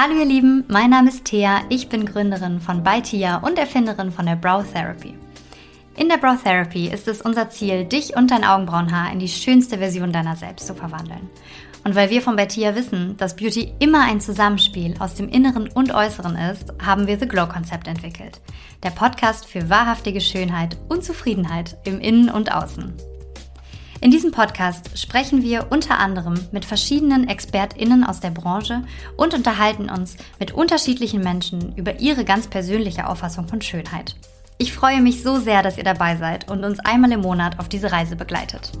Hallo ihr Lieben, mein Name ist Thea, ich bin Gründerin von Baitia und Erfinderin von der Brow Therapy. In der Brow Therapy ist es unser Ziel, dich und dein Augenbrauenhaar in die schönste Version deiner selbst zu verwandeln. Und weil wir von Baitia wissen, dass Beauty immer ein Zusammenspiel aus dem Inneren und Äußeren ist, haben wir The Glow Konzept entwickelt. Der Podcast für wahrhaftige Schönheit und Zufriedenheit im Innen und Außen. In diesem Podcast sprechen wir unter anderem mit verschiedenen ExpertInnen aus der Branche und unterhalten uns mit unterschiedlichen Menschen über ihre ganz persönliche Auffassung von Schönheit. Ich freue mich so sehr, dass ihr dabei seid und uns einmal im Monat auf diese Reise begleitet.